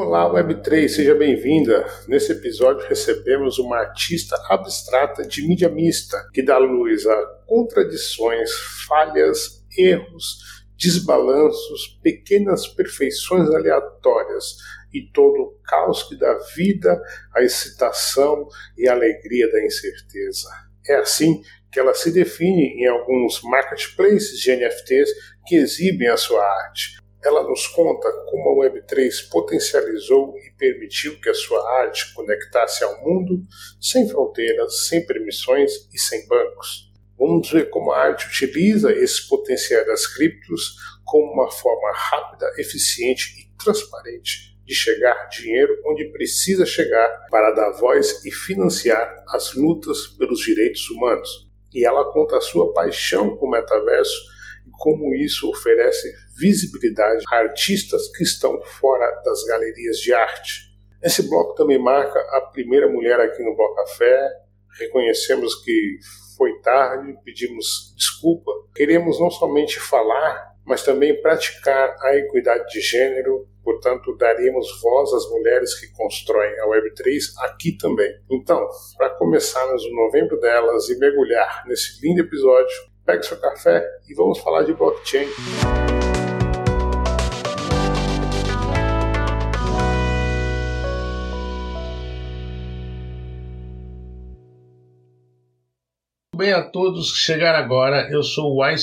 Olá, Web3, seja bem-vinda. Nesse episódio recebemos uma artista abstrata de mídia mista que dá luz a contradições, falhas, erros, desbalanços, pequenas perfeições aleatórias e todo o caos que dá vida à excitação e alegria da incerteza. É assim que ela se define em alguns marketplaces de NFTs que exibem a sua arte. Ela nos conta como a Web3 potencializou e permitiu que a sua arte conectasse ao mundo sem fronteiras, sem permissões e sem bancos. Vamos ver como a arte utiliza esse potencial das criptos como uma forma rápida, eficiente e transparente de chegar dinheiro onde precisa chegar para dar voz e financiar as lutas pelos direitos humanos. E ela conta a sua paixão com o metaverso e como isso oferece visibilidade a artistas que estão fora das galerias de arte. Esse bloco também marca a primeira mulher aqui no Bloco Café. Reconhecemos que foi tarde, pedimos desculpa. Queremos não somente falar, mas também praticar a equidade de gênero, portanto, daremos voz às mulheres que constroem a Web3 aqui também. Então, para começarmos o novembro delas e mergulhar nesse lindo episódio, pegue seu café e vamos falar de blockchain. Bem a todos que chegaram agora. Eu sou o Why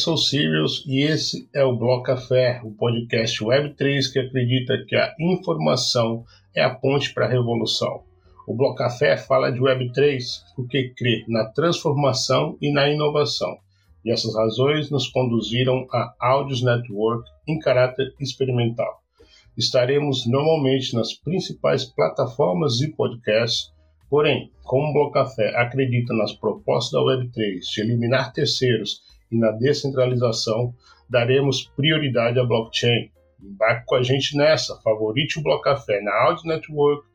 e esse é o Bloco Café, o podcast Web3 que acredita que a informação é a ponte para a revolução. O Bloco Café fala de Web3 porque crê na transformação e na inovação. E essas razões nos conduziram a Audios Network em caráter experimental. Estaremos normalmente nas principais plataformas de podcast Porém, como o Blocafé acredita nas propostas da Web3 de eliminar terceiros e na descentralização, daremos prioridade à blockchain. Embarque com a gente nessa, favorite o Blocafé na Audio Network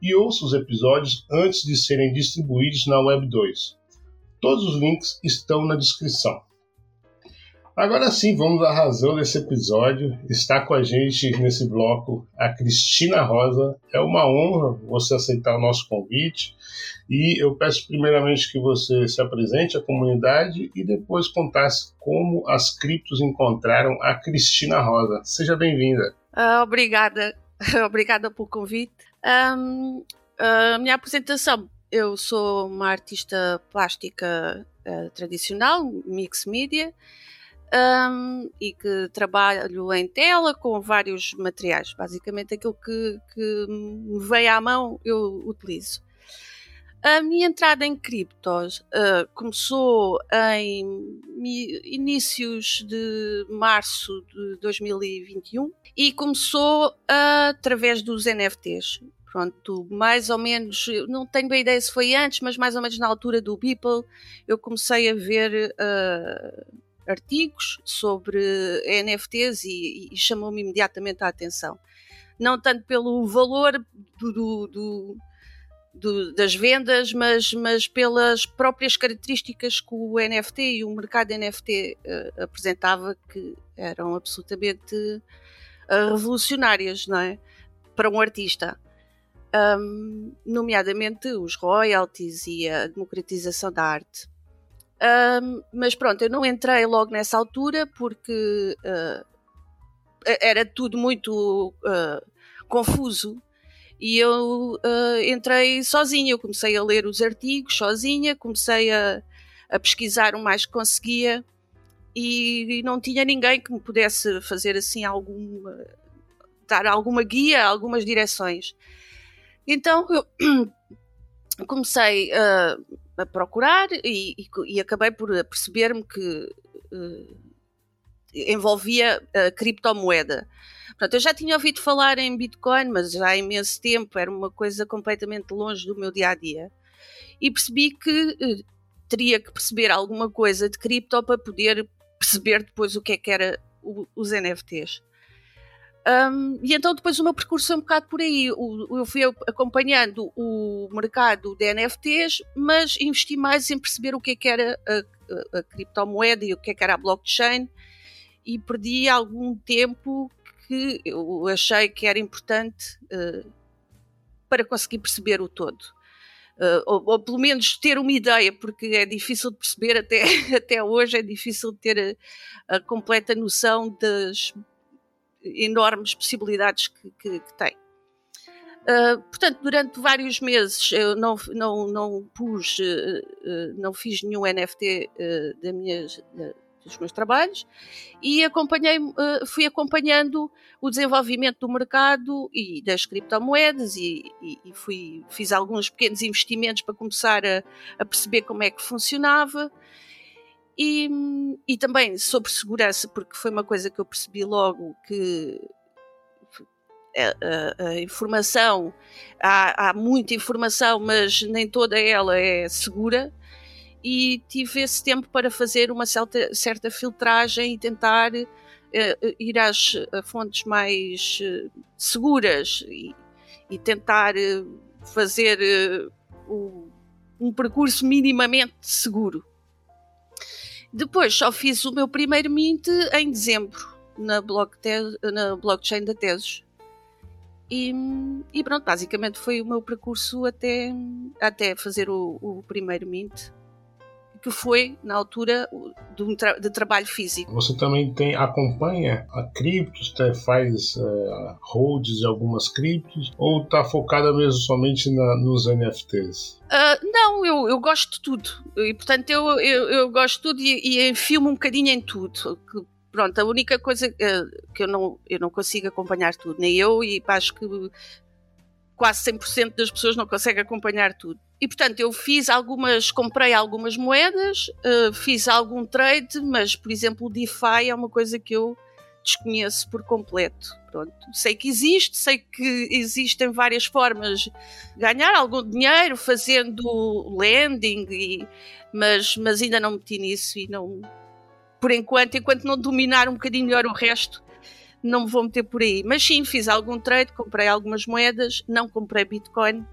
e ouça os episódios antes de serem distribuídos na Web2. Todos os links estão na descrição. Agora sim, vamos à razão desse episódio. Está com a gente nesse bloco a Cristina Rosa. É uma honra você aceitar o nosso convite. E eu peço primeiramente que você se apresente à comunidade e depois contasse como as criptos encontraram a Cristina Rosa. Seja bem-vinda. Uh, obrigada, obrigada pelo convite. Um, a minha apresentação, eu sou uma artista plástica uh, tradicional, mix media um, e que trabalho em tela com vários materiais. Basicamente, aquilo que, que me vem à mão eu utilizo. A minha entrada em criptos uh, começou em inícios de março de 2021 e começou uh, através dos NFTs. Pronto, mais ou menos, não tenho bem ideia se foi antes, mas mais ou menos na altura do Beeple, eu comecei a ver uh, artigos sobre NFTs e, e chamou-me imediatamente a atenção. Não tanto pelo valor do, do, do, do, das vendas, mas, mas pelas próprias características que o NFT e o mercado NFT uh, eh, apresentava, que eram absolutamente uh, revolucionárias, não é? Para um artista. Um, nomeadamente os royalties e a democratização da arte. Um, mas pronto, eu não entrei logo nessa altura porque uh, era tudo muito uh, confuso e eu uh, entrei sozinha. Eu comecei a ler os artigos sozinha, comecei a, a pesquisar o mais que conseguia e, e, não tinha ninguém que me pudesse fazer assim alguma dar alguma guia, algumas direções. Então eu comecei a a procurar e, e, e acabei por perceber-me que uh, envolvia a criptomoeda. Portanto, eu já tinha ouvido falar em Bitcoin, mas já há imenso tempo, era uma coisa completamente longe do meu dia a dia. E percebi que uh, teria que perceber alguma coisa de cripto para poder perceber depois o que é que era o, os NFTs. Um, e então depois o meu percurso é um bocado por aí. eu fui acompanhando o mercado de NFTs, mas investi mais em perceber o que, é que era a, a, a criptomoeda e o que, é que era a blockchain e perdi algum tempo que eu achei que era importante uh, para conseguir perceber o todo. Uh, ou, ou, pelo menos ter uma ideia, porque é difícil de perceber até, até hoje, é difícil de ter a, a completa noção das enormes possibilidades que, que, que tem. Uh, portanto, durante vários meses eu não, não, não pus, uh, não fiz nenhum NFT da minhas, dos meus trabalhos e acompanhei, fui acompanhando o desenvolvimento do mercado e das criptomoedas e, e, e fui, fiz alguns pequenos investimentos para começar a, a perceber como é que funcionava. E, e, também sobre segurança, porque foi uma coisa que eu percebi logo que a, a, a informação, há, há, muita informação, mas nem toda ela é segura. E tive esse tempo para fazer uma certa, certa filtragem e tentar uh, ir às fontes mais uh, seguras e, e tentar uh, fazer o, um percurso minimamente seguro. Depois só fiz o meu primeiro Mint em dezembro, na, na blockchain da Tesos. E, e, pronto, basicamente foi o meu percurso até, até fazer o, o primeiro Mint, que foi na altura de, tra de trabalho físico. Você também tem acompanha a criptos, tá, faz uh, holds de algumas criptos, ou está focada mesmo somente na, nos NFTs? Uh, ah, não, eu, eu gosto de tudo. E portanto eu, eu, eu gosto de tudo e, e enfio-me um bocadinho em tudo pronto, a única coisa uh, que eu não, eu não consigo acompanhar tudo, nem eu, e acho que quase 100% das pessoas não conseguem acompanhar tudo. E portanto, eu fiz algumas, comprei algumas moedas, uh, fiz algum trade, mas por exemplo, o DeFi é uma coisa que eu desconheço por completo. Pronto, sei que existe, sei que existem várias formas de ganhar algum dinheiro fazendo lending, e, mas, mas ainda não meti nisso e não, por enquanto, enquanto não dominar um bocadinho melhor o resto, não me vou meter por aí. Mas sim, fiz algum trade, comprei algumas moedas, não comprei Bitcoin.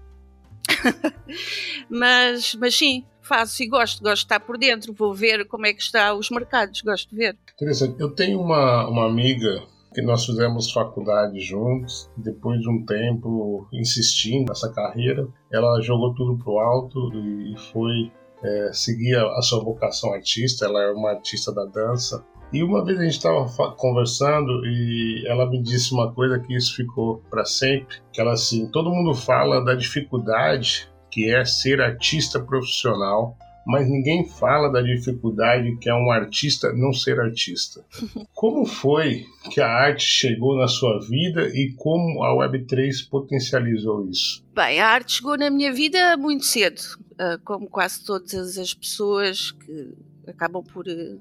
mas, mas sim, faço e gosto, gosto de estar por dentro, vou ver como é que estão os mercados, gosto de ver. Interessante. Eu tenho uma, uma amiga que nós fizemos faculdade juntos, depois de um tempo insistindo nessa carreira, ela jogou tudo pro alto e foi é, seguir a, a sua vocação artista, ela é uma artista da dança. E uma vez a gente estava conversando e ela me disse uma coisa que isso ficou para sempre, que ela assim, todo mundo fala da dificuldade que é ser artista profissional, mas ninguém fala da dificuldade que é um artista não ser artista. Como foi que a arte chegou na sua vida e como a Web3 potencializou isso? Bem, a arte chegou na minha vida muito cedo, ah, como quase todas as pessoas que acabam por, ah,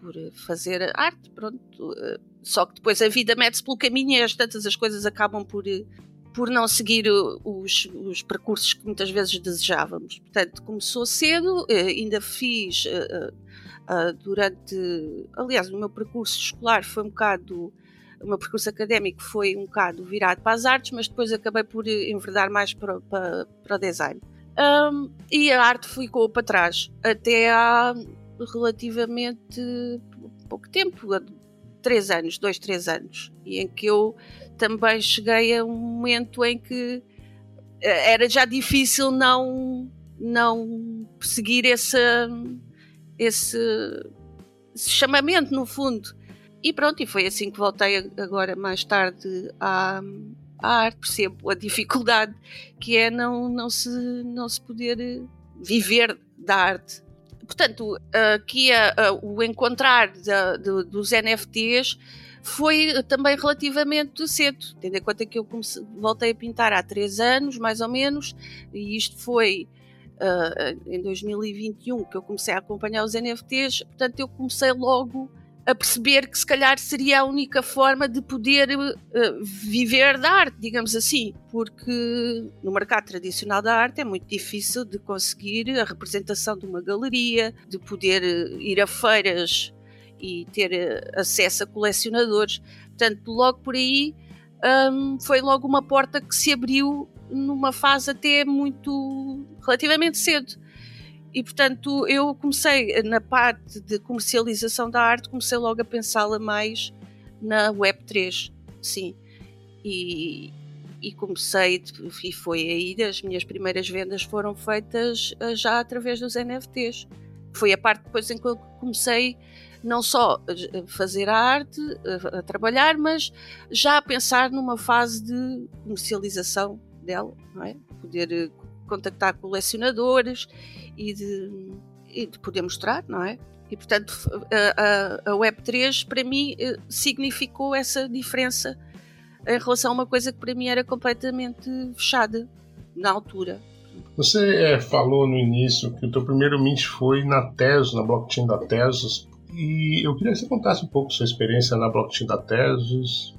por fazer arte, pronto. Ah, só que depois a vida mete-se pelo caminho e as tantas as coisas acabam por por não seguir os, os, percursos que muitas vezes desejávamos. Portanto, começou cedo, eh, ainda fiz eh, eh, durante. Aliás, o meu percurso escolar foi um bocado. O meu percurso académico foi um bocado virado para as artes, mas depois acabei por enverdar mais para, para, para o design. Um, e a arte ficou para trás até há relativamente pouco tempo três anos, dois, três anos, e em que eu também cheguei a um momento em que eh, era já difícil não não seguir esse, esse, esse chamamento no fundo. E pronto, e foi assim que voltei agora mais tarde à, à arte, percebo a dificuldade que é não, não, se, não se poder viver da arte portanto, aqui a, a, o encontrar dos NFTs foi também relativamente cedo, tendo em conta que eu comecei, voltei a pintar há três anos, mais ou menos, e isto foi uh, em 2021 que eu comecei a acompanhar os NFTs, portanto eu comecei logo a perceber que se calhar seria a única forma de poder uh, viver da arte, digamos assim, porque no mercado tradicional da arte é muito difícil de conseguir a representação de uma galeria, de poder uh, ir a feiras e ter uh, acesso a colecionadores. Portanto, logo por aí um, foi logo uma porta que se abriu numa fase até muito relativamente cedo e portanto eu comecei na parte de comercialização da arte, comecei logo a pensá-la mais na Web3. sim. E, e comecei, e foi aí, as minhas primeiras vendas foram feitas eh, já através dos NFTs. Foi a parte depois em que eu comecei não só a fazer a arte, a, a trabalhar, mas já a pensar numa fase de comercialização dela, não é? Poder eh, contactar colecionadores e de, e de poder mostrar, não é? E portanto a, a, a Web3 para mim eh, significou essa diferença em relação a uma coisa que para mim era completamente fechada na altura. Você é, falou no início que o teu primeiro mint foi na Tesos, na blockchain da Tesos, e eu queria que você contasse um pouco sua experiência na blockchain da Tesos.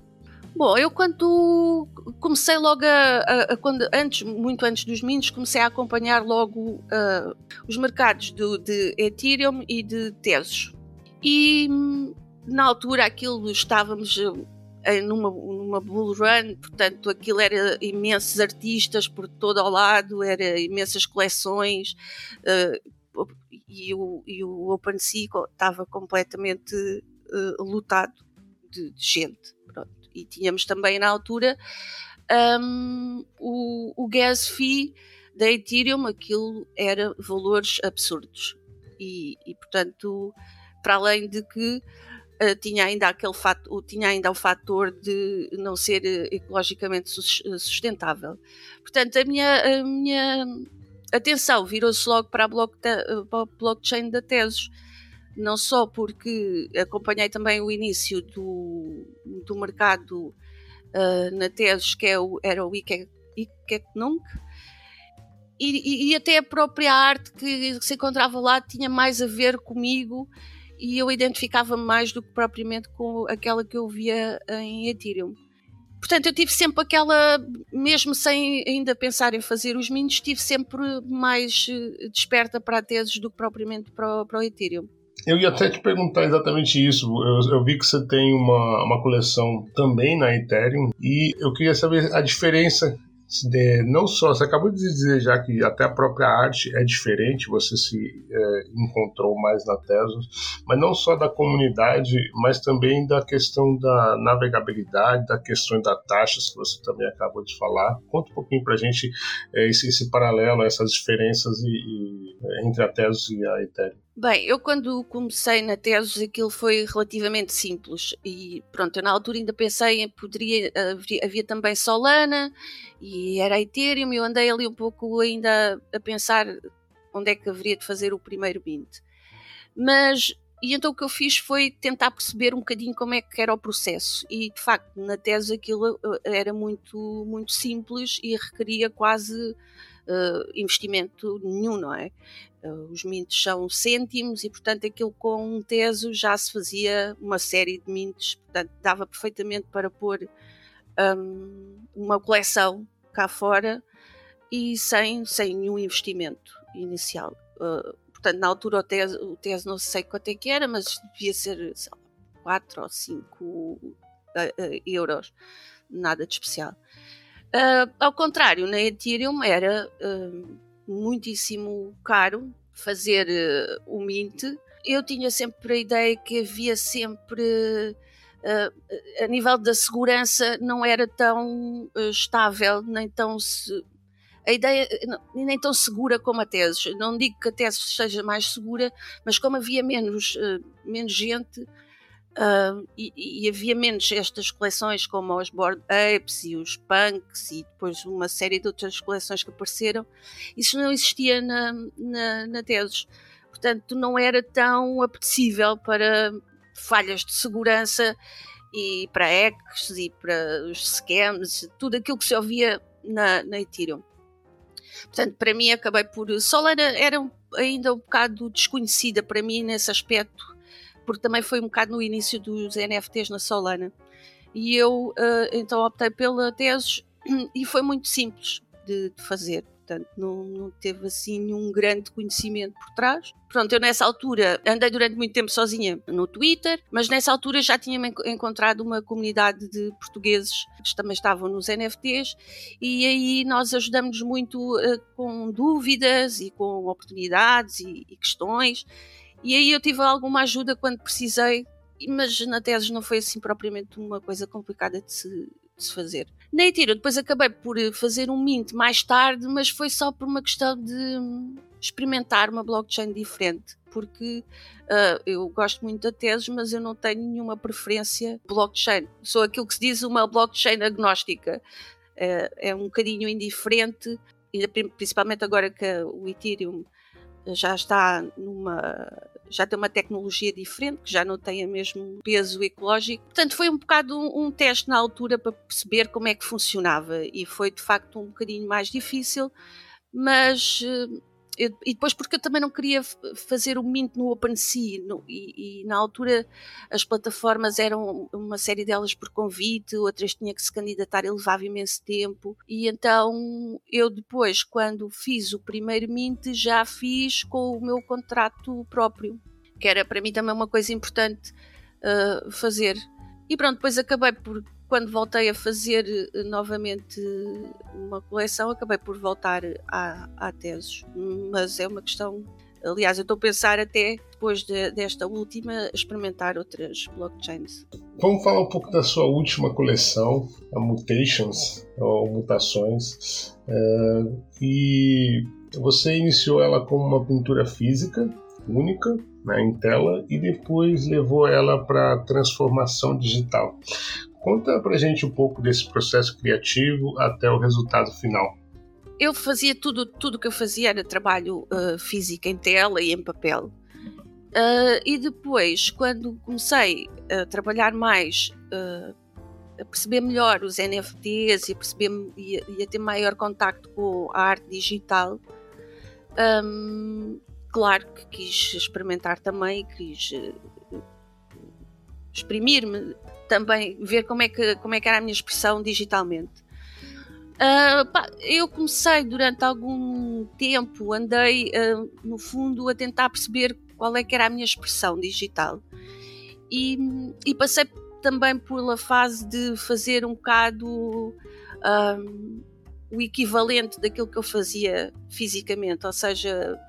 Bom, eu quando comecei logo a, a, a quando, antes, muito antes dos mints, comecei a acompanhar logo uh, os mercados do, de Ethereum e de Tesos. E hum, na altura aquilo estávamos numa, numa bull run, portanto aquilo era imensos artistas por todo o lado, era imensas coleções uh, e, o, e o OpenSea estava completamente uh, lotado de, de gente. E tínhamos também na altura um, o, o gas fee da Ethereum, aquilo era valores absurdos. E, e portanto, para além de que uh, tinha ainda aquele fato, tinha ainda o fator de não ser uh, ecologicamente sustentável. Portanto, a minha, a minha atenção virou-se logo para a, block para a blockchain da Tesos não só porque acompanhei também o início do, do mercado uh, na Tesos, que é o, era o Ikeknung, e, e, até a própria arte que se encontrava lá tinha mais a ver comigo e eu identificava-me mais do que propriamente com aquela que eu via em Ethereum. Portanto, eu tive sempre aquela, mesmo sem ainda pensar em fazer os minos, estive sempre mais eh, desperta para a teses do que propriamente para o, para o Ethereum. Eu ia até te perguntar exatamente isso. Eu, eu, vi que você tem uma, uma coleção também na Ethereum e eu queria saber a diferença de, não só, você acabou de dizer já que até a própria arte é diferente, você se é, encontrou mais na Tesos, mas não só da comunidade, mas também da questão da navegabilidade, da questão das taxas que você também acabou de falar. Conta um pouquinho para a gente é, esse, esse paralelo, essas diferenças e, e, entre a Tesos e a Ethereum. Bem, eu quando comecei na Tesos aquilo foi relativamente simples e pronto, eu na altura ainda pensei em poderia, havia, havia também Solana e era Ethereum, eu andei ali um pouco ainda a pensar onde é que haveria de fazer o primeiro mint. Mas, e então o que eu fiz foi tentar perceber um bocadinho como é que era o processo e de facto na Tesos aquilo eh, era muito, muito simples e requeria quase uh, investimento nenhum, não é? Uh, os mintos são cêntimos e, portanto, aquilo com um teso já se fazia uma série de mintos, portanto, dava perfeitamente para pôr um, uma coleção cá fora e sem, sem nenhum investimento inicial. Uh, portanto, na altura o teso, o teso não sei quanto é que era, mas devia ser sei lá, 4 ou 5 uh, euros, nada de especial. Uh, ao contrário, na Ethereum era uh, muitíssimo caro fazer uh, o Mint. Eu tinha sempre a ideia que havia sempre, a nível da segurança, não era tão estável, nem tão. Se, a ideia nem tão segura como a tese. Não digo que a tese seja mais segura, mas como havia menos, menos gente, Uh, e, e, havia menos estas coleções como os Board Apes e os Punks e depois uma série de outras coleções que apareceram. Isso não existia na, na, na Tesos. Portanto, não era tão apetecível para falhas de segurança e para hacks e para os scams, tudo aquilo que se ouvia na, na Ethereum. Portanto, para mim acabei por... Solana era ainda um bocado desconhecida para mim nesse aspecto porque também foi um bocado no início dos NFTs na Solana. E eu uh, então optei pela Tesos e foi muito simples de, de fazer. Portanto, não, não, teve assim nenhum grande conhecimento por trás. Pronto, eu nessa altura andei durante muito tempo sozinha no Twitter, mas nessa altura já tinha encontrado uma comunidade de portugueses que também estavam nos NFTs e aí nós ajudamos muito uh, com dúvidas e com oportunidades e, e questões e aí eu tive alguma ajuda quando precisei mas na tese não foi assim propriamente uma coisa complicada de se, de se fazer. Na Ethereum depois acabei por fazer um mint mais tarde, mas foi só por uma questão de experimentar uma blockchain diferente, porque uh, eu gosto muito da tese, mas eu não tenho nenhuma preferência blockchain. Sou aquilo que se diz uma blockchain agnóstica. Uh, é um bocadinho indiferente, principalmente agora que o Ethereum já está numa já tem uma tecnologia diferente, que já não tem o mesmo peso ecológico. Portanto, foi um bocado um, um, teste na altura para perceber como é que funcionava e foi de facto um bocadinho mais difícil, mas uh, eu, e depois porque eu também não queria fazer o mint no OpenSea no, e, e, na altura as plataformas eram uma série delas por convite, outras tinha que se candidatar e levava imenso tempo e então eu depois quando fiz o primeiro mint já fiz com o meu contrato próprio, que era para mim também uma coisa importante uh, fazer. E pronto, depois acabei por quando voltei a fazer eh, novamente uma coleção, acabei por voltar à, à. Mas é uma questão. Aliás, eu estou a pensar até depois de, desta última experimentar outras blockchains. Vamos falar um pouco da sua última coleção, a Mutations, ou Mutações. É, e você iniciou ela como uma pintura física única, né, em tela, e depois levou ela para transformação digital. Conta pra gente um pouco desse processo criativo até o resultado final. Eu fazia tudo, tudo que eu fazia era trabalho uh, físico em tela e em papel. Uh, e depois, quando comecei a trabalhar mais, uh, a perceber melhor os NFTs e a, perceber, e e a ter maior contacto com a arte digital, um, claro que quis experimentar também, quis exprimir-me também ver como é que, como é que era a minha expressão digitalmente. Uh, pá, eu comecei durante algum tempo, andei uh, no fundo a tentar perceber qual é que era a minha expressão digital e, e passei também pela fase de fazer um bocado ah, o equivalente daquilo que eu fazia fisicamente, ou seja,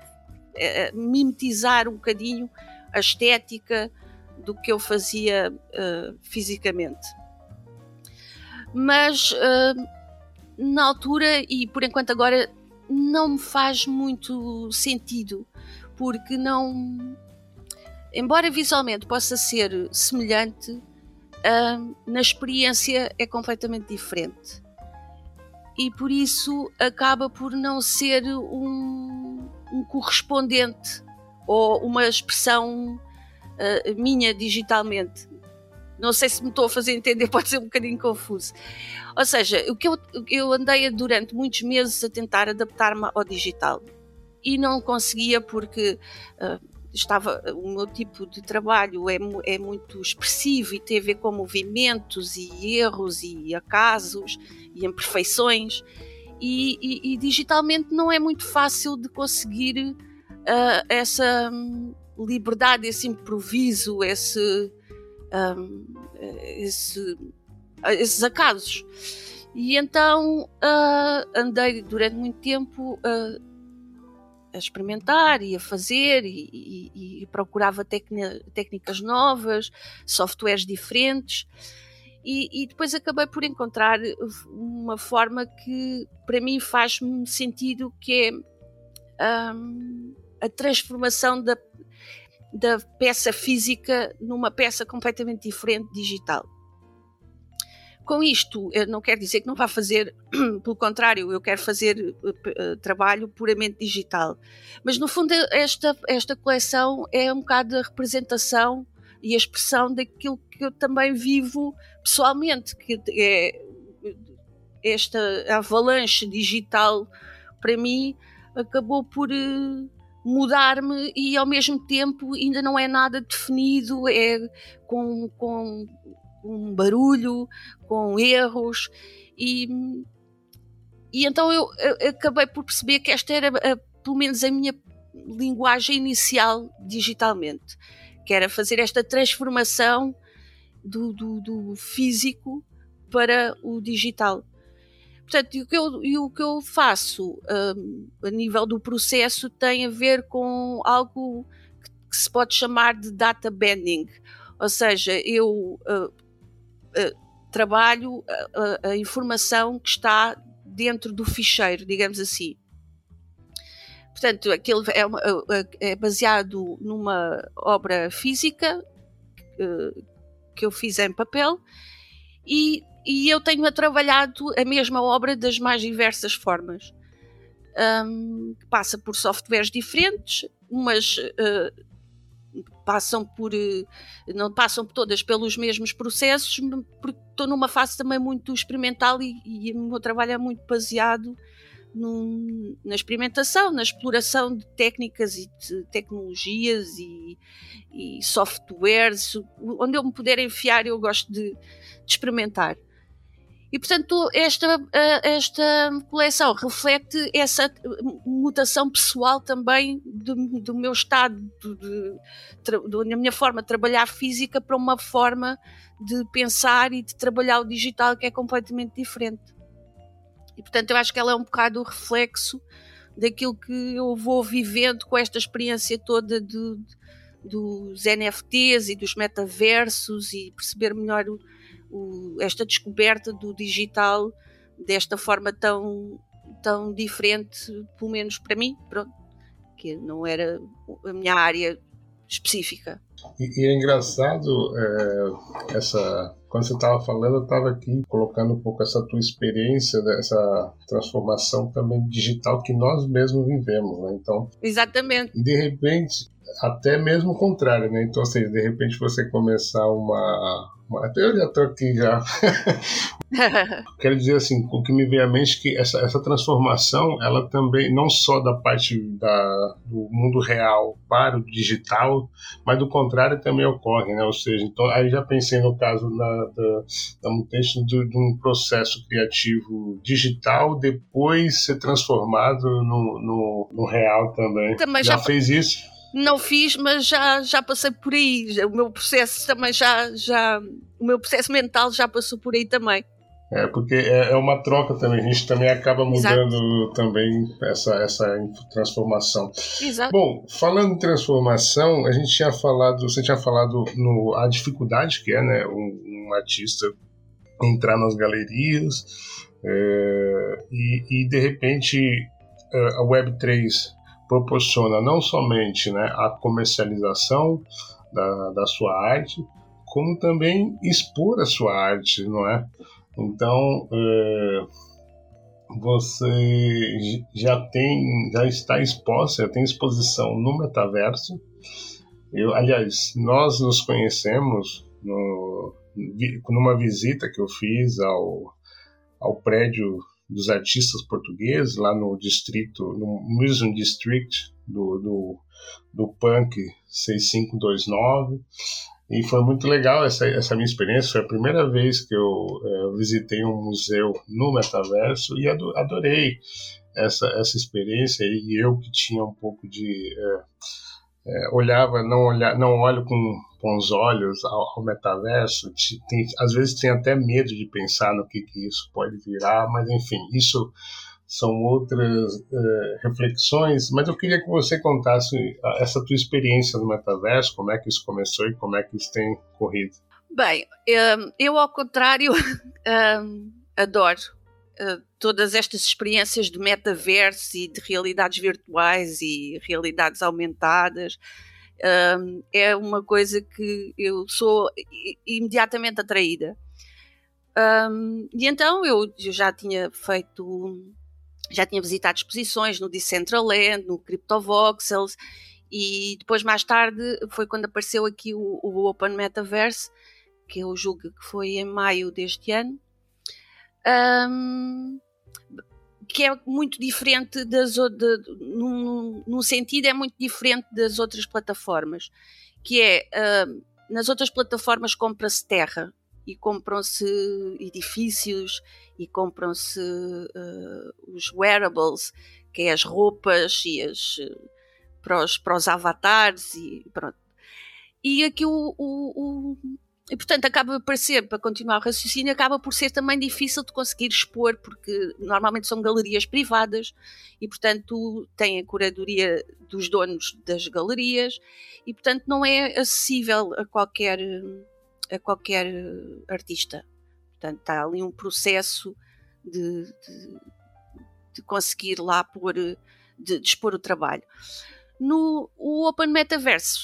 é, mimetizar um bocadinho a estética, do que eu fazia uh, fisicamente. Mas uh, na altura, e por enquanto agora, não me faz muito sentido, porque não. Embora visualmente possa ser semelhante, uh, na experiência é completamente diferente. E por isso acaba por não ser um, um correspondente ou uma expressão uh, minha digitalmente. Não sei se me estou a fazer entender, pode ser um bocadinho confuso. Ou seja, o que eu, eu andei durante muitos meses a tentar adaptar-me ao digital e não conseguia porque uh, estava o meu tipo de trabalho é, é muito expressivo e tem a ver com movimentos e erros e acasos e imperfeições e, e, e digitalmente não é muito fácil de conseguir uh, essa liberdade, esse improviso, esse, um, esse esses acasos. E então uh, andei durante muito tempo uh, a experimentar e a fazer e, e, e procurava técnicas novas, softwares diferentes. E, e, depois acabei por encontrar uma forma que para mim faz-me sentido que é um, a transformação da, da peça física numa peça completamente diferente digital. Com isto, não quero dizer que não vá fazer, pelo contrário, eu quero fazer uh, trabalho puramente digital. Mas no fundo, esta, esta coleção é um bocado a representação e a expressão daquilo que eu também vivo pessoalmente, que é esta avalanche digital para mim acabou por uh, mudar-me e ao mesmo tempo ainda não é nada definido, é com, com um barulho, com erros e, e então eu, eu, acabei por perceber que esta era a, pelo menos a minha linguagem inicial digitalmente, que era fazer esta transformação do, do, do físico para o digital. Portanto, e o que eu, e o que eu faço um, a nível do processo tem a ver com algo que, que se pode chamar de data bending, Ou seja, eu uh, uh, trabalho a, a, informação que está dentro do ficheiro, digamos assim. Portanto, aquele é, uma, é baseado numa obra física que eu fiz em papel e, e eu tenho trabalhado a mesma obra das mais diversas formas. Um, passa por softwares diferentes, umas uh, passam por uh, não passam todas pelos mesmos processos, porque estou numa fase também muito experimental e, e o meu trabalho é muito baseado na experimentação, na exploração de técnicas e de tecnologias e, e softwares, onde eu me puder enfiar, eu gosto de, de experimentar. E, portanto, esta, esta coleção reflete essa mutação pessoal também do, do meu estado, da minha forma de trabalhar física para uma forma de pensar e de trabalhar o digital que é completamente diferente. E, portanto, eu acho que ela é um bocado o reflexo daquilo que eu vou vivendo com esta experiência toda de, de, dos NFTs e dos metaversos e perceber melhor o o, esta descoberta do digital desta forma tão, tão diferente, pelo menos para mim, pronto, que não era a minha área específica. E, e é engraçado é, essa quando você estava falando, eu estava aqui colocando um pouco essa tua experiência dessa transformação também digital que nós mesmos vivemos, né? Então, exatamente. E de repente, até mesmo o contrário, né? Então, assim, de repente você começar uma eu já estou aqui já. Quero dizer assim, o que me vem à mente é que essa, essa transformação, ela também, não só da parte da, do mundo real para o digital, mas do contrário também ocorre, né? Ou seja, então aí já pensei no caso da, da, da mudança de, de, um processo criativo digital, depois ser transformado no, no, no real também. também já, já fez isso? Não fiz, mas já, já passei por aí. O meu processo também já, já. O meu processo mental já passou por aí também. É, porque é, é uma troca também, a gente também acaba mudando Exato. também essa, essa transformação. Exato. Bom, falando em transformação, a gente tinha falado, você tinha falado no, a dificuldade que é, né, um, um artista entrar nas galerias é, e, e de repente é, a Web3 proporciona não somente né, a comercialização da, da sua arte, como também expor a sua arte, não é? Então, é, você já tem, já está exposta, já tem exposição no metaverso. Eu, aliás, nós nos conhecemos no, numa visita que eu fiz ao, ao prédio dos artistas portugueses lá no distrito, no Museum District do, do, do Punk 6529. E foi muito legal essa, essa minha experiência. Foi a primeira vez que eu é, visitei um museu no metaverso e adorei essa, essa experiência. E eu que tinha um pouco de. É, é, olhava, não, olha, não olho com os olhos ao, ao metaverso, tem, às vezes tem até medo de pensar no que, que isso pode virar, mas enfim, isso são outras uh, reflexões, mas eu queria que você contasse essa tua experiência no metaverso, como é que isso começou e como é que isso tem corrido. Bem, eu ao contrário adoro uh, todas estas experiências de metaverso e de realidades virtuais e realidades aumentadas um, é uma coisa que eu sou imediatamente atraída. Um, e então eu, eu, já tinha feito, já tinha visitado exposições no Decentraland, no CryptoVoxels, e depois mais tarde foi quando apareceu aqui o, o Open Metaverse, que eu julgo que foi em maio deste ano. Um, que é muito diferente das outras, num, num, sentido é muito diferente das outras plataformas, que é uh, nas outras plataformas compra-se terra e compram-se edifícios e compram-se uh, os wearables, que é as roupas e as para os, para os avatares e pronto. E aqui o, o, o e portanto acaba por ser, para continuar o raciocínio, acaba por ser também difícil de conseguir expor, porque normalmente são galerias privadas e portanto têm a curadoria dos donos das galerias e portanto não é acessível a qualquer, a qualquer artista. Portanto, está ali um processo de, de, de conseguir lá pôr, de, de expor o trabalho. No, o Open Metaverse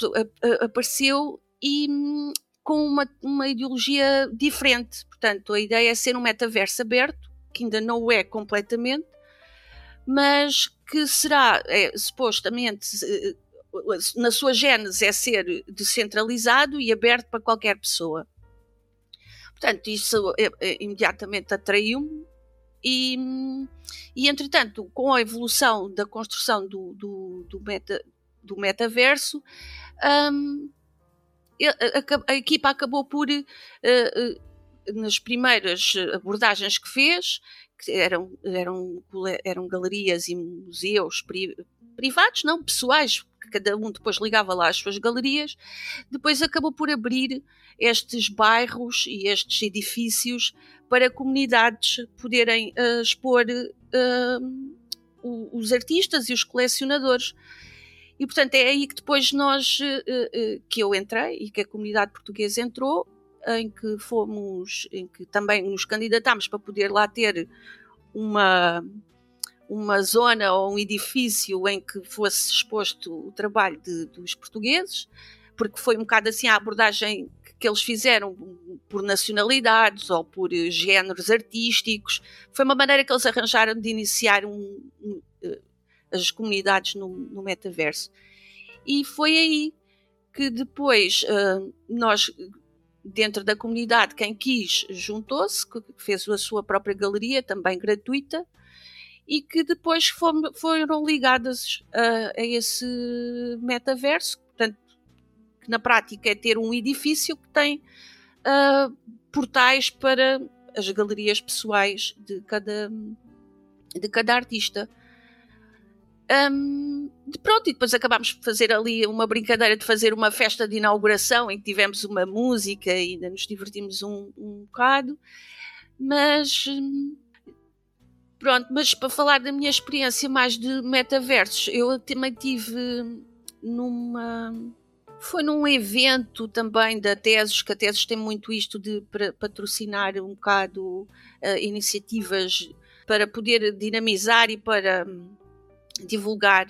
apareceu e hum, com uma, uma ideologia diferente. Portanto, a ideia é ser um metaverso aberto, que ainda não é completamente, mas que será, é, supostamente, eh, na sua gênese, é ser descentralizado e aberto para qualquer pessoa. Portanto, isso é, é, imediatamente atraiu-me e, e, entretanto, com a evolução da construção do, do, do, meta, do metaverso, um, a, a, equipa acabou por, uh, uh, nas primeiras abordagens que fez, que eram, eram, eram galerias e museus pri, privados, não pessoais, cada um depois ligava lá as suas galerias, depois acabou por abrir estes bairros e estes edifícios para comunidades poderem uh, expor os artistas e os colecionadores. E portanto é aí que depois nós, eh, eh, que eu entrei e que a comunidade portuguesa entrou, em que fomos, em que também nos candidatámos para poder lá ter uma, uma zona ou um edifício em que fosse exposto o trabalho de, dos portugueses, porque foi um bocado assim a abordagem que eles fizeram por nacionalidades ou por géneros artísticos. Foi uma maneira que eles arranjaram de iniciar um, as comunidades no, no metaverso. E foi aí que depois uh, nós, dentro da comunidade, quem quis juntou-se, fez a sua própria galeria, também gratuita, e que depois foram, foram ligadas uh, a esse metaverso, portanto, que na prática é ter um edifício que tem uh, portais para as galerias pessoais de cada, de cada artista. Um, pronto, e depois acabámos por fazer ali uma brincadeira de fazer uma festa de inauguração em que tivemos uma música e ainda nos divertimos um, um bocado. Mas hum, pronto, mas para falar da minha experiência mais de metaversos, eu também tive numa. Foi num evento também da Tesos, que a Tesos tem muito isto de patrocinar um bocado uh, iniciativas para poder dinamizar e para hum, divulgar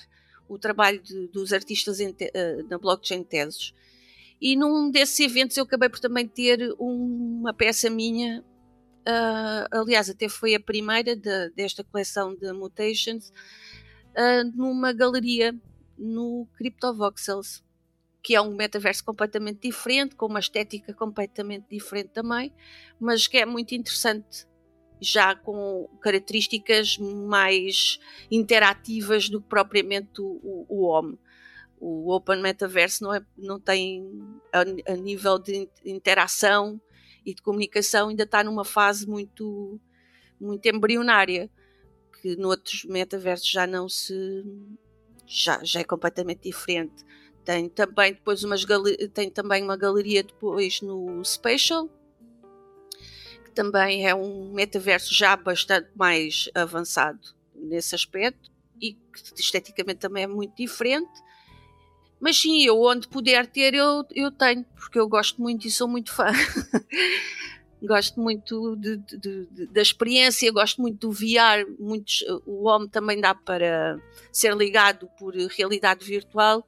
o trabalho de, dos artistas em, uh, na blockchain Tesos. E num desses eventos eu acabei por também ter uma peça minha, uh, aliás, até foi a primeira de, desta coleção de Mutations, uh, numa galeria no CryptoVoxels, que é um metaverso completamente diferente, com uma estética completamente diferente também, mas que é muito interessante já com características mais interativas do que propriamente o, o. O Open Metaverse não, é, não tem, a, a, nível de interação e de comunicação, ainda está numa fase muito, muito embrionária, que noutros metaversos já não se. já, já é completamente diferente. Tem também depois umas tem também uma galeria depois no Spatial, também é um metaverso já bastante mais avançado nesse aspecto e que esteticamente também é muito diferente. Mas sim, eu onde puder ter, eu, eu tenho, porque eu gosto muito e sou muito fã. gosto muito de, de, de, da experiência, gosto muito do VR. Muitos, o homem também dá para ser ligado por realidade virtual,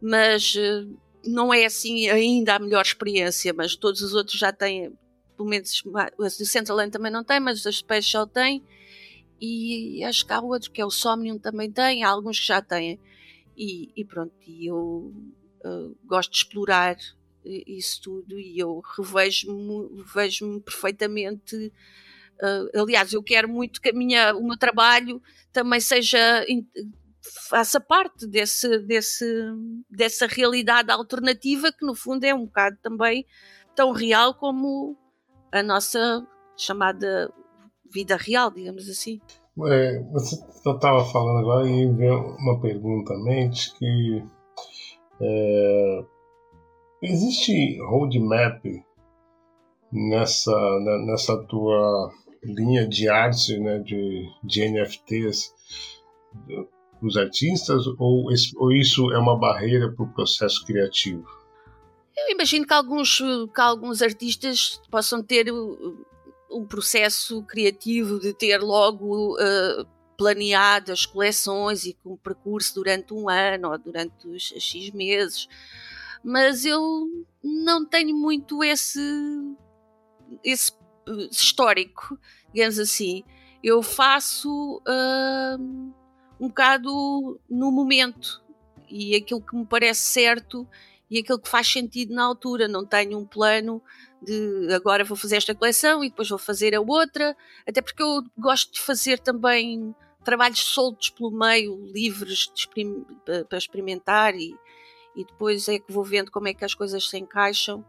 mas eh, não é assim ainda a melhor experiência. Mas todos os outros já têm, pelo menos do Centraland também não tem, mas as Special tem. E acho que há outros, que é o Somnium também tem, há alguns que já têm. E, e pronto, e eu uh, gosto de explorar isso tudo e eu revejo-me vejo perfeitamente. Uh, aliás, eu quero muito que a minha, o meu trabalho também seja faça parte desse, desse, dessa realidade alternativa que no fundo é um bocado também tão real como a nossa chamada vida real, digamos assim. É, você estava falando agora e veio uma pergunta à mente que é, existe roadmap nessa, né, nessa tua linha de arte, né, de, de NFTs, os artistas, ou, ou isso é uma barreira para o processo criativo? Imagino que alguns, que alguns artistas possam ter um processo criativo de ter logo uh, planeado as coleções e com um percurso durante um ano ou durante os X meses, mas eu não tenho muito esse, esse uh, histórico, digamos assim. Eu faço uh, um bocado no momento e aquilo que me parece certo e aquilo que faz sentido na altura. Não tenho um plano de agora vou fazer esta coleção e depois vou fazer a outra, até porque eu gosto de fazer também trabalhos soltos pelo meio, livres para experimentar e, e depois é que vou vendo como é que as coisas se encaixam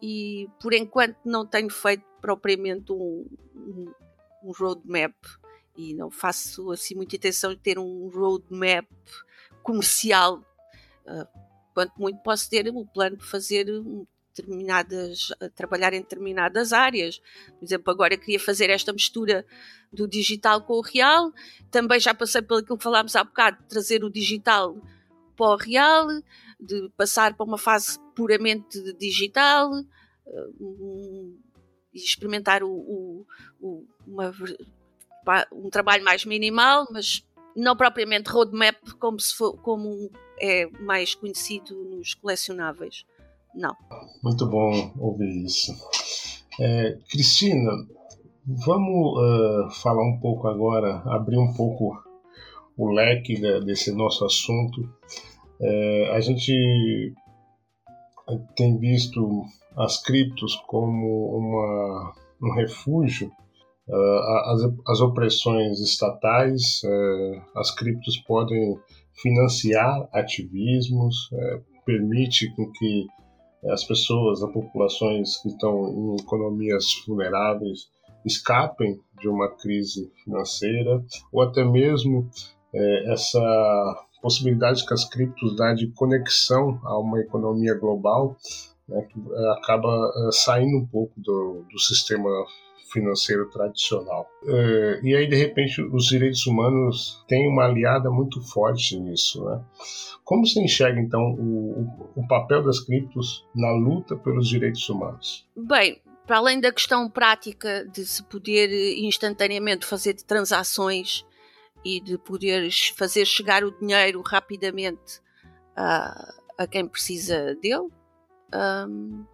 e por enquanto não tenho feito propriamente um, um, um roadmap e não faço assim muita intenção de ter um roadmap comercial. Uh, quanto muito posso ter o plano de fazer determinadas, trabalhar em determinadas áreas. Por exemplo, agora queria fazer esta mistura do digital com o real. Também já passei pelo que falámos há bocado, de trazer o digital para o real, de passar para uma fase puramente digital um, e experimentar o, o, o, uma, um trabalho mais minimal, mas não propriamente roadmap como, se for, como é mais conhecido nos colecionáveis. Não. Muito bom ouvir isso. É, Cristina, vamos uh, falar um pouco agora, abrir um pouco o leque de, desse nosso assunto. É, a gente tem visto as criptos como uma, um refúgio uh, as, as opressões estatais, uh, as criptos podem financiar ativismos, uh, permite com que as pessoas, as populações que estão em economias vulneráveis escapem de uma crise financeira ou até mesmo é, essa possibilidade que as criptos dão de conexão a uma economia global né, que é, acaba é, saindo um pouco do, do sistema financeiro tradicional. É, e aí, de repente, os direitos humanos têm uma aliada muito forte nisso. Né? Como você enxerga, então, o, o papel das criptos na luta pelos direitos humanos? Bem, para além da questão prática de se poder instantaneamente fazer transações e de poder fazer chegar o dinheiro rapidamente a, a quem precisa dele, um,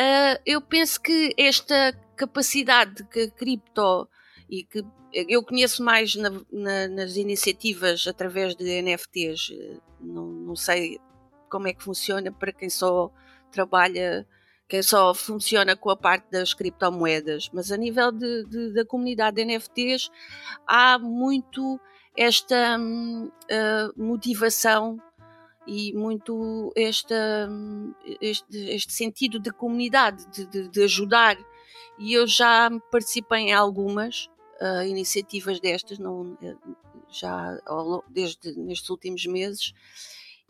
Uh, eu penso que esta capacidade que a cripto e que eu conheço mais na, na, nas iniciativas através de NFTs, não, não, sei como é que funciona para quem só trabalha, quem só funciona com a parte das criptomoedas, mas a nível de, de, da comunidade de NFTs há muito esta uh, motivação e muito esta, este, este sentido de comunidade, de, de, de, ajudar. E eu já participei em algumas uh, iniciativas destas, não, eh, já desde nestes últimos meses,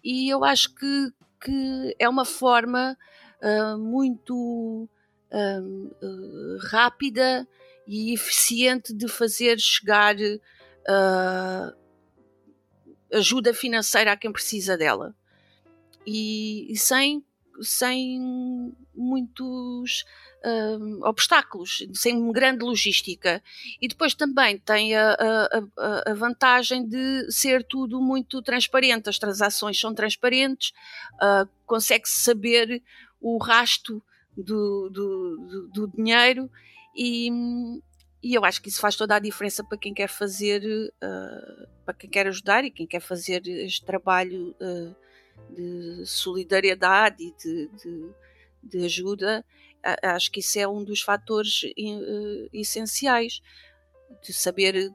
e eu acho que, que é uma forma uh, muito uh, rápida e eficiente de fazer chegar uh, ajuda financeira a quem precisa dela. E, e sem, sem muitos uh, obstáculos, sem grande logística. E depois também tem a, a, a, vantagem de ser tudo muito transparente, as transações são transparentes, uh, consegue-se saber o rasto do, do, do, do dinheiro e, e eu acho que isso faz toda a diferença para quem quer fazer, uh, para quem quer ajudar e quem quer fazer este trabalho uh, de solidariedade e de, de, de ajuda. Uh, acho que isso é um dos fatores essenciais de saber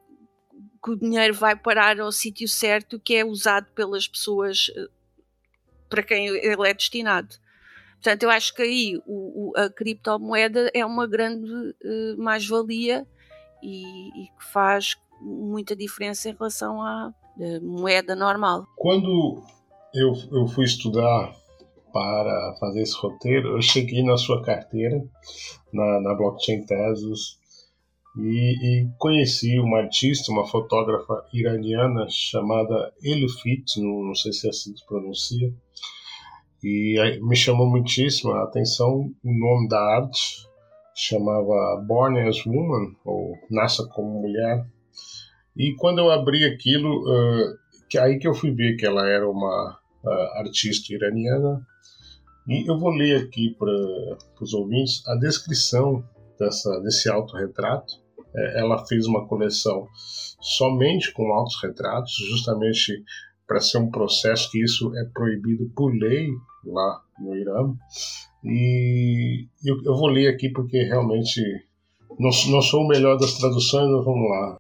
que o dinheiro vai parar ao sítio certo que é usado pelas pessoas para quem ele é destinado. Portanto, eu acho que aí o, o, a criptomoeda é uma grande mais-valia e, e que faz muita diferença em relação à moeda normal. Quando eu, eu fui estudar para fazer esse roteiro, eu cheguei na sua carteira, na, na Blockchain Tesos, e, e, conheci uma artista, uma fotógrafa iraniana chamada Elifit, não, não sei se é assim que pronuncia, e me chamou muitíssimo a atenção o nome da arte, chamava Born as Woman, ou Nasça como Mulher. E quando eu abri aquilo, uh, que aí que eu fui ver que ela era uma uh, artista iraniana. E eu vou ler aqui para os ouvintes a descrição dessa, desse autorretrato. É, ela fez uma coleção somente com autorretratos, justamente para ser um processo que isso é proibido por lei lá no Irã. E eu, eu vou ler aqui porque realmente não, não sou o melhor das traduções, mas vamos lá.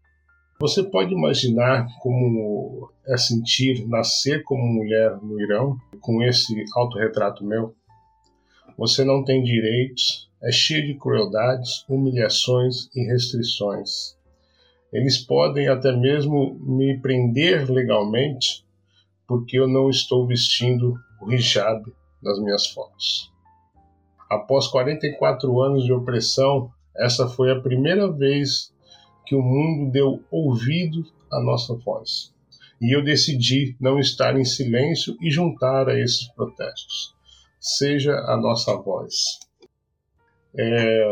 Você pode imaginar como é sentir nascer como mulher no Irão com esse autorretrato meu? Você não tem direitos, é cheio de crueldades, humilhações e restrições. Eles podem até mesmo me prender legalmente porque eu não estou vestindo o hijab nas minhas fotos. Após 44 anos de opressão, essa foi a primeira vez que o mundo deu ouvido à nossa voz. E eu decidi não estar em silêncio e juntar a esses protestos. Seja a nossa voz. É...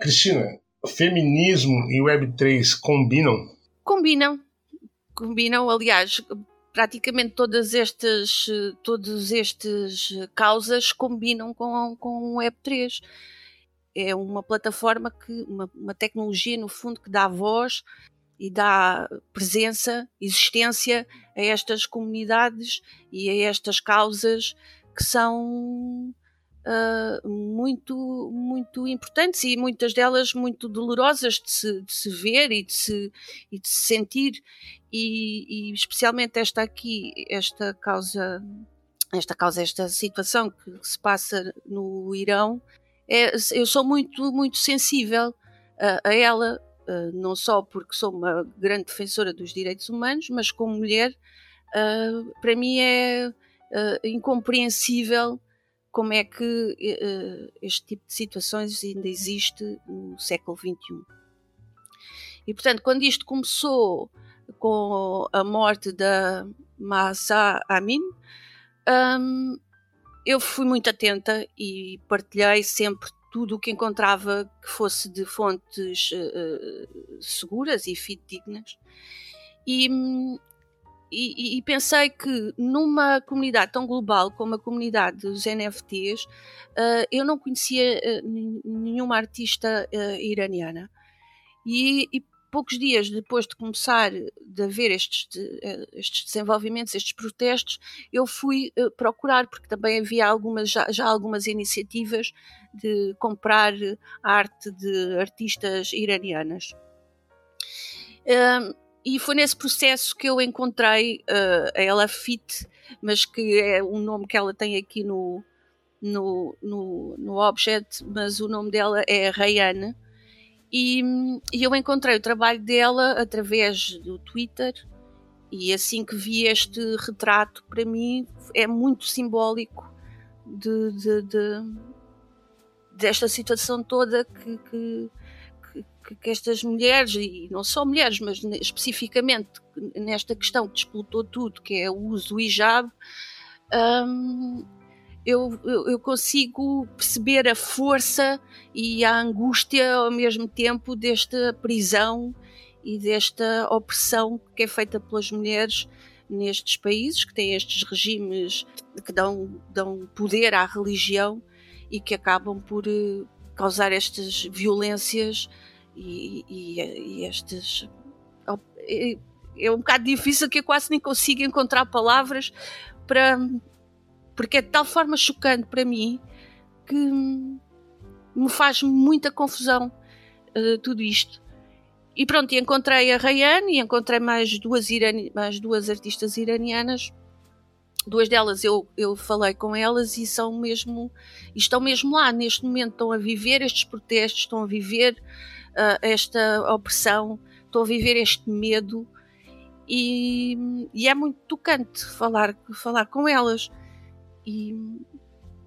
Cristina, feminismo e Web3 combinam? Combinam. Combinam, aliás, praticamente todas estas, todas estas causas combinam com, com o Web3. É uma plataforma que, uma, uma tecnologia no fundo que dá voz e dá presença, existência a estas comunidades e a estas causas que são uh, muito, muito importantes e muitas delas muito dolorosas de se, de se ver e de se, e de se sentir. E, e, especialmente esta aqui, esta causa, esta causa, esta situação que, se passa no Irão, é, eu sou muito, muito sensível a, a ela, uh, não só porque sou uma grande defensora dos direitos humanos, mas como mulher, uh, para mim é uh, incompreensível como é que uh, este tipo de situações ainda existe no século XXI. E portanto, quando isto começou com a morte da Mahsa Amin, um, eu fui muito atenta e partilhei sempre tudo o que encontrava que fosse de fontes uh, seguras e fidedignas. E, e, e, pensei que numa comunidade tão global como a comunidade dos NFTs, uh, eh, eu não conhecia uh, nenhuma artista uh, iraniana. E, e, poucos dias depois de começar de haver estes, estes desenvolvimentos, estes protestos, eu fui procurar, porque também havia algumas, já, já algumas iniciativas de comprar arte de artistas iranianas. E foi nesse processo que eu encontrei uh, a Ella Fit, mas que é um nome que ela tem aqui no, no, no, no objeto, mas o nome dela é Rayane. E, e, eu encontrei o trabalho dela através do Twitter e assim que vi este retrato, para mim é muito simbólico de, de, de desta situação toda que, que, que, que, estas mulheres, e não só mulheres, mas especificamente nesta questão que explotou tudo, que é o uso do hijab, um, eu, eu, eu, consigo perceber a força e a angústia ao mesmo tempo desta prisão e desta opressão que é feita pelas mulheres nestes países, que têm estes regimes que dão, dão poder à religião e que acabam por eh, causar estas violências e, e, estas. É um bocado difícil que eu quase nem consigo encontrar palavras para. porque é de tal forma chocante para mim que me faz muita confusão uh, tudo isto. E pronto, encontrei a Rayane e encontrei mais duas, irani, mais duas artistas iranianas. Duas delas eu, eu falei com elas e são mesmo, estão mesmo lá neste momento, estão a viver estes protestos, estão a viver uh, esta opressão, estou a viver este medo e, e, é muito tocante falar, falar com elas. e,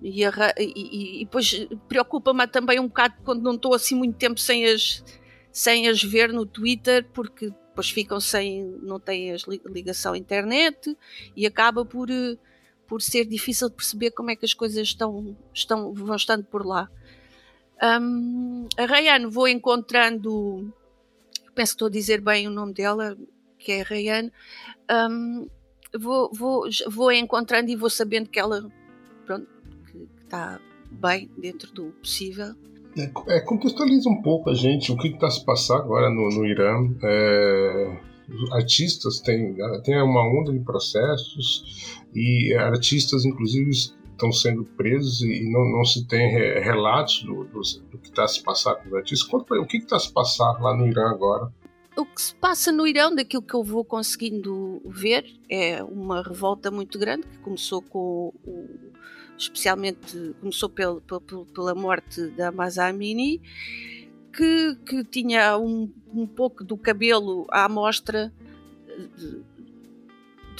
e, e, e depois preocupa-me também um bocado quando não estou assim muito tempo sem as, sem as ver no Twitter, porque depois ficam sem, não têm as ligação à internet e acaba por, por ser difícil de perceber como é que as coisas estão, estão, vão estando por lá. Um, a Rayane vou encontrando, penso que estou a dizer bem o nome dela, que é Rayane, um, vou, vou, vou encontrando e vou sabendo que ela pronto, que está bem dentro do possível. É, é, contextualiza um pouco a gente o que está se passando agora no, no Irã. É, artistas têm, tem uma onda de processos e artistas, inclusive, estão sendo presos e não, não se tem relatos do, do, do que está se passando os artistas. Conta o que está se passando lá no Irã agora. O que se passa no Irão, daquilo que eu vou conseguindo ver, é uma revolta muito grande que começou com o, especialmente começou pelo, pela morte da Masa Amini, que, que tinha um, um pouco do cabelo à mostra de,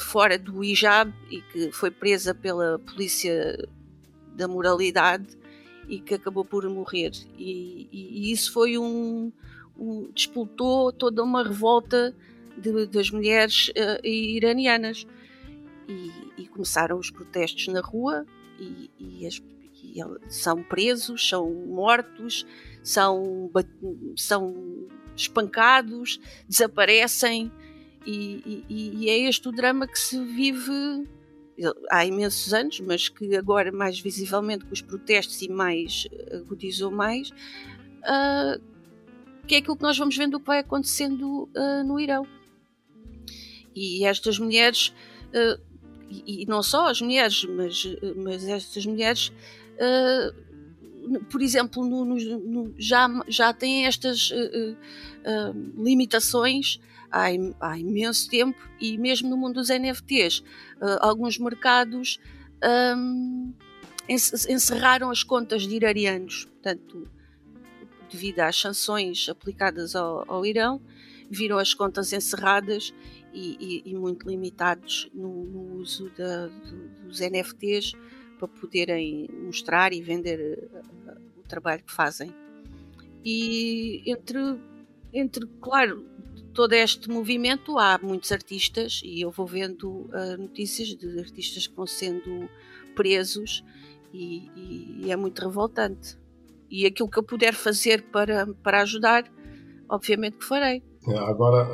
de fora do hijab e que foi presa pela polícia da moralidade e que acabou por morrer. E, e, e isso foi um, um, disputou toda uma revolta de, das mulheres uh, iranianas. E, e, começaram os protestos na rua e, e, as, e, são presos, são mortos, são, são espancados, desaparecem e, e, e, é este o drama que se vive há imensos anos, mas que agora mais visivelmente com os protestos e mais agudizou mais, uh, que é aquilo que nós vamos vendo o que vai acontecendo uh, no Irão. E estas mulheres, uh, e, e, não só as mulheres, mas, mas estas mulheres, por exemplo, no, no, no, já, já têm estas limitações há, há imenso tempo e mesmo no mundo dos NFTs, uh, eh, alguns mercados um, encerraram as contas de iranianos, portanto, devido às sanções aplicadas ao, ao Irão, viram as contas encerradas e, e, e muito limitados no, no uso da, dos NFTs para poderem mostrar e vender uh, o trabalho que fazem. E entre, entre claro, todo este movimento há muitos artistas e eu vou vendo uh, notícias de artistas que vão sendo presos e, e, e, é muito revoltante. E aquilo que eu puder fazer para, para ajudar, obviamente que farei. É, agora,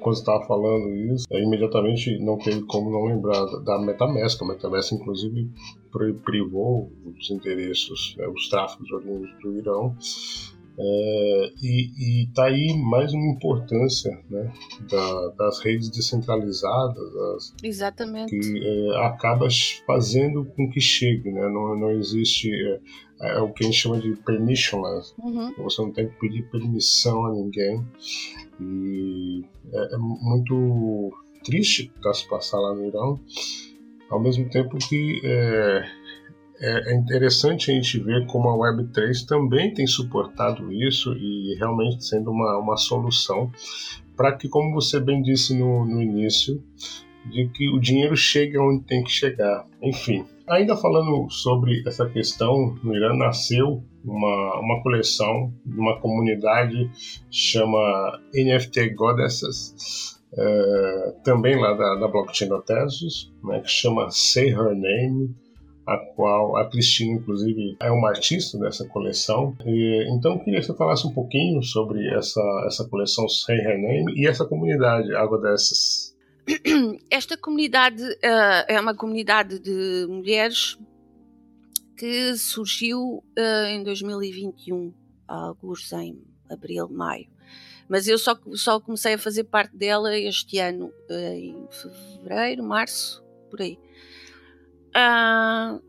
quando estava falando isso, é, imediatamente não teve como não lembrar da Metamask. A Metamask, inclusive, privou os interesses, né, os tráficos oriundos do Irão é, e está aí mais uma importância né, da, das redes descentralizadas Exatamente. que é, acaba fazendo com que chegue, né? não, não existe é, é o que a gente chama de permissionless, uhum. você não tem que pedir permissão a ninguém e é, é muito triste estar se passar lá no Irão, ao mesmo tempo que é, é, interessante a gente ver como a Web3 também tem suportado isso e realmente sendo uma, uma solução para que, como você bem disse no, no início, de que o dinheiro chegue onde tem que chegar. Enfim, ainda falando sobre essa questão, no Irã nasceu uma, uma coleção de uma comunidade chama NFT Goddesses, é, também lá da, da blockchain da Tesos, né, que chama Say Her Name a qual a Cristina, inclusive, é uma artista dessa coleção. E, então, queria que você falasse um pouquinho sobre essa, essa coleção Sem Rename e essa comunidade Água Dessas. Esta comunidade uh, é uma comunidade de mulheres que surgiu uh, em 2021, alguns em abril, maio. Mas eu só, só comecei a fazer parte dela este ano, uh, em fevereiro, março, por aí. Uh,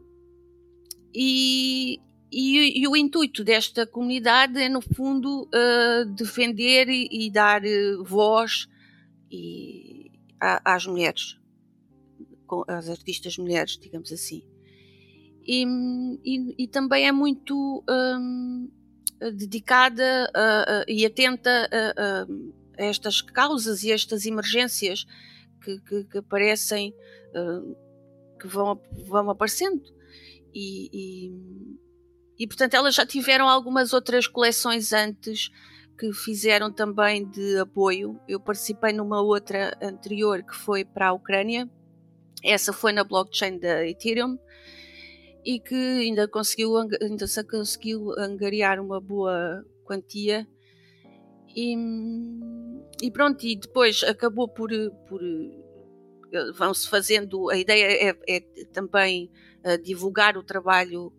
e, e, e, o intuito desta comunidade é, no fundo, uh, defender e, e dar uh, voz e, a, às mulheres, às artistas mulheres, digamos assim. E, também é muito um, dedicada e atenta a, a, estas causas e estas emergências que, que, que aparecem que vão, vão aparecendo. E, e, e, portanto, elas já tiveram algumas outras coleções antes que fizeram também de apoio. Eu participei numa outra anterior que foi para a Ucrânia. Essa foi na blockchain da Ethereum e que ainda conseguiu, ainda se conseguiu angariar uma boa quantia. E, e pronto, e depois acabou por, por vão-se fazendo, a ideia é, é também uh, divulgar o trabalho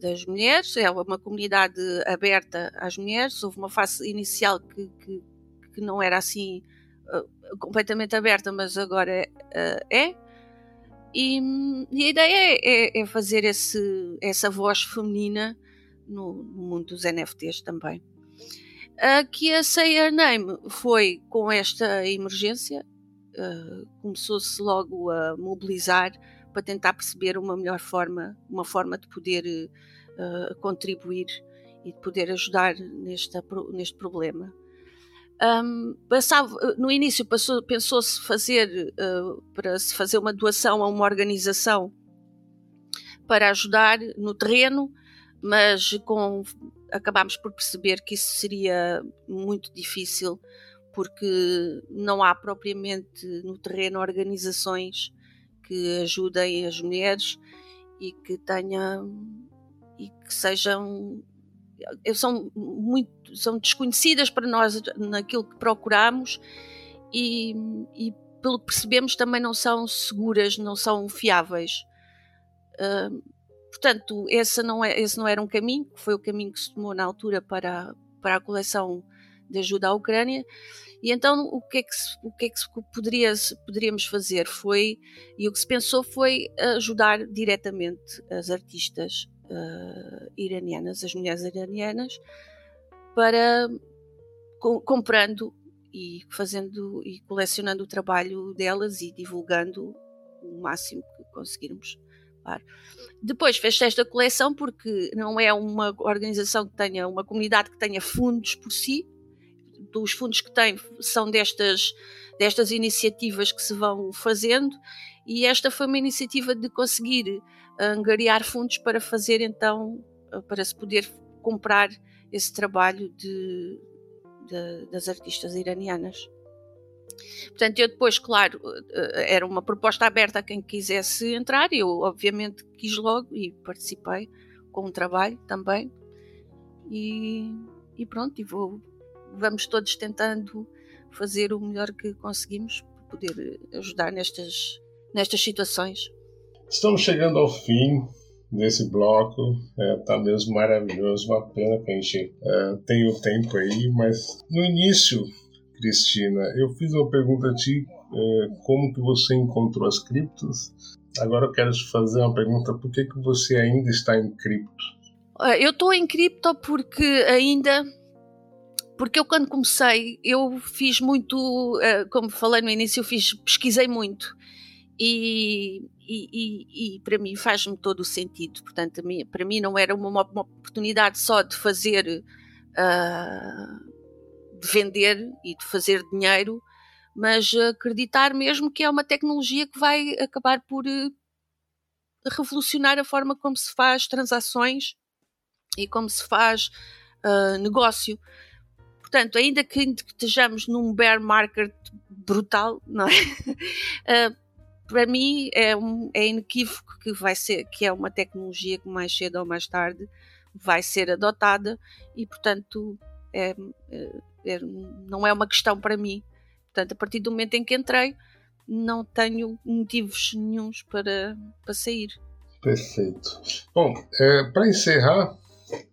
das mulheres, é uma comunidade aberta às mulheres, houve uma fase inicial que, que, que não era assim uh, completamente aberta, mas agora uh, é. E, e, a ideia é, é, é fazer esse, essa voz feminina no, no, mundo dos NFTs também. Aqui a Say Your Name foi com esta emergência, uh, começou-se logo a mobilizar para tentar perceber uma melhor forma, uma forma de poder uh, contribuir e de poder ajudar neste, problema. Um, no início pensou-se fazer uh, para se fazer uma doação a uma organização para ajudar no terreno, mas com, acabámos por perceber que isso seria muito difícil porque não há propriamente no terreno organizações que ajudem as mulheres e que tenham e que sejam são muito são desconhecidas para nós naquilo que procuramos e, e pelo que percebemos também não são seguras não são fiáveis. Uh, portanto esse não é esse não era um caminho foi o caminho que se tomou na altura para para a coleção de ajuda à Ucrânia e então o que é que, o que, é que poderia, poderíamos fazer foi, e o que se pensou foi ajudar diretamente as artistas uh, iranianas, as mulheres iranianas, para com, comprando e fazendo e colecionando o trabalho delas e divulgando o máximo que conseguirmos. Claro. Depois fez esta coleção porque não é uma organização que tenha uma comunidade que tenha fundos por si, dos fundos que tem são destas, destas iniciativas que se vão fazendo e esta foi uma iniciativa de conseguir angariar fundos para fazer então, para se poder comprar esse trabalho de, de, das artistas iranianas. Portanto, eu depois, claro, era uma proposta aberta a quem quisesse entrar, eu obviamente quis logo e participei com um trabalho também. E, e pronto, e vou vamos todos tentando fazer o melhor que conseguimos para poder ajudar nestas, nestas situações. Estamos chegando ao fim desse bloco. É, tá mesmo maravilhoso, uma pena que a gente é, tem o tempo aí, mas no início, Cristina, eu fiz uma pergunta a ti, é, como que você encontrou as criptos? Agora eu quero te fazer uma pergunta, por que, que você ainda está em cripto? Eu estou em cripto porque ainda porque eu quando comecei, eu fiz muito, eh, como falei no início, eu fiz, pesquisei muito. E, e, e, e para mim faz-me todo o sentido. Portanto, para mim não era uma, uma oportunidade só de fazer, uh, de vender e de fazer dinheiro, mas acreditar mesmo que é uma tecnologia que vai acabar por uh, revolucionar a forma como se faz transações e como se faz uh, negócio. Portanto, ainda que estejamos num bear market brutal, não é? Uh, para mim é, um, é inequívoco que vai ser que é uma tecnologia que mais cedo ou mais tarde vai ser adotada e portanto é, é, é, não é uma questão para mim. Portanto a partir do momento em que entrei não tenho motivos nenhums para, para sair. Perfeito. Bom é, para encerrar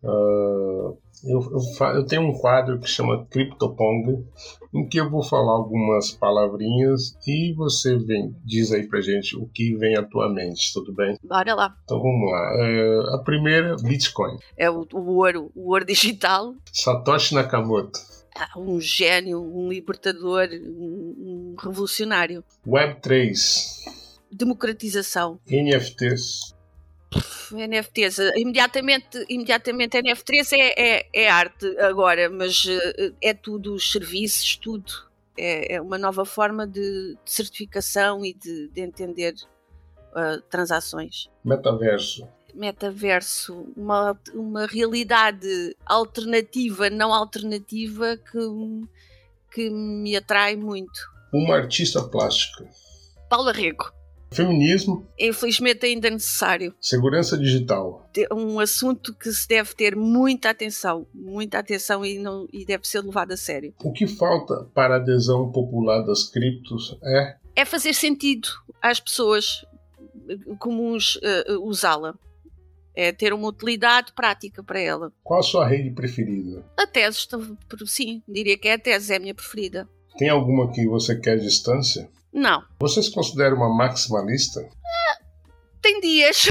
uh, eu, eu, eu, tenho um quadro que chama CryptoPong, em que eu vou falar algumas palavrinhas e você vem, diz aí pra gente o que vem à tua mente, tudo bem? Bora lá. Então vamos lá. É, a primeira, Bitcoin. É o, o ouro, o ouro digital. Satoshi Nakamoto. Ah, um gênio, um libertador, um, um revolucionário. Web3. Democratização. NFTs. NFTs, imediatamente, imediatamente NFTs é, é, é arte agora, mas eh, é tudo os serviços, tudo. É, é uma nova forma de, de certificação e de, de entender uh, transações. Metaverso. Metaverso, uma, uma realidade alternativa, não alternativa, que, que me atrai muito. Uma artista plástica. Paula Rego. Feminismo. Infelizmente ainda é necessário. Segurança digital. Um assunto que se deve ter muita atenção, muita atenção e, não, e deve ser levado a sério. O que falta para a adesão popular das criptos é? É fazer sentido às pessoas comuns uh, usá-la. É ter uma utilidade prática para ela. Qual a sua rede preferida? A tese, sim, diria que é a tese, é a minha preferida. Tem alguma que você quer distância? Não. Você se considera uma maximalista? tem dias.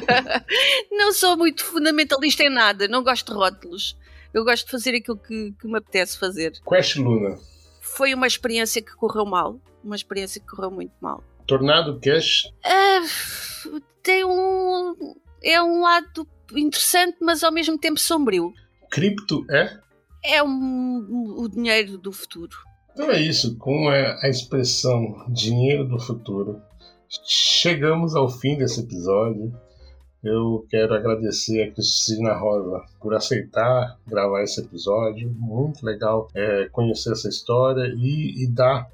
não sou muito fundamentalista em nada, não gosto de rótulos. Eu gosto de fazer aquilo que, que me apetece fazer. Quest Luna. Foi uma experiência que correu mal. Uma experiência que correu muito mal. Tornado Cash? Uh, tem um. É um lado interessante, mas ao mesmo tempo sombrio. Cripto é? É um, o dinheiro do futuro. Então é isso, com a expressão dinheiro do futuro, chegamos ao fim desse episódio. Eu quero agradecer a Cristina Rosa por aceitar gravar esse episódio. Muito legal é, conhecer essa história e, e dar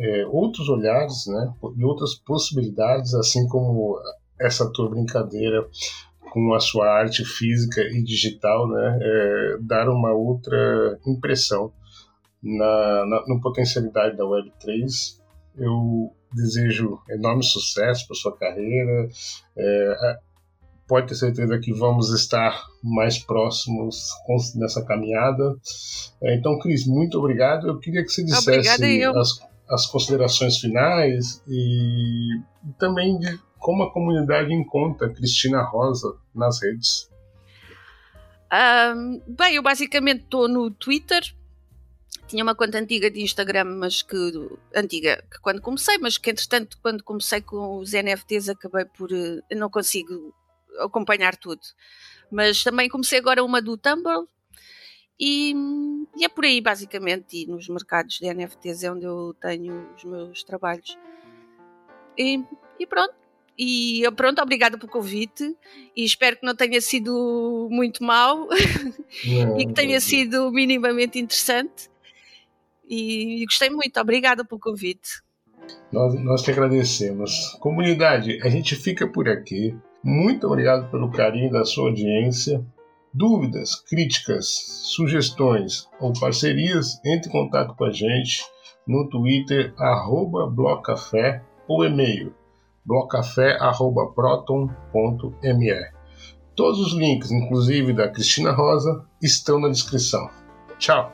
é, outros olhares né, e outras possibilidades, assim como essa tua brincadeira com a sua arte física e digital, né, é, dar uma outra impressão na, na, na potencialidade da Web3. Eu desejo enorme sucesso para sua carreira. É, pode ter certeza que vamos estar mais próximos nessa caminhada. É, então, Cris, muito obrigado. Eu queria que você dissesse as, as, considerações finais e, e também de como a comunidade encontra Cristina Rosa nas redes. Um, bem, eu basicamente estou no Twitter, tinha uma conta antiga de Instagram, mas que antiga que quando comecei, mas que entretanto quando comecei com os NFTs acabei por uh, não consigo acompanhar tudo. Mas também comecei agora uma do Tumblr e, e, é por aí basicamente e nos mercados de NFTs é onde eu tenho os meus trabalhos. E, e pronto. E pronto, obrigada pelo convite e espero que não tenha sido muito mau e que tenha sido minimamente interessante e gostei muito. Obrigada pelo convite. Nós, nós te agradecemos. Comunidade, a gente fica por aqui. Muito obrigado pelo carinho da sua audiência. Dúvidas, críticas, sugestões ou parcerias, entre em contato com a gente no Twitter, Blocafé ou e-mail blocafé.proton.me. Todos os links, inclusive da Cristina Rosa, estão na descrição. Tchau!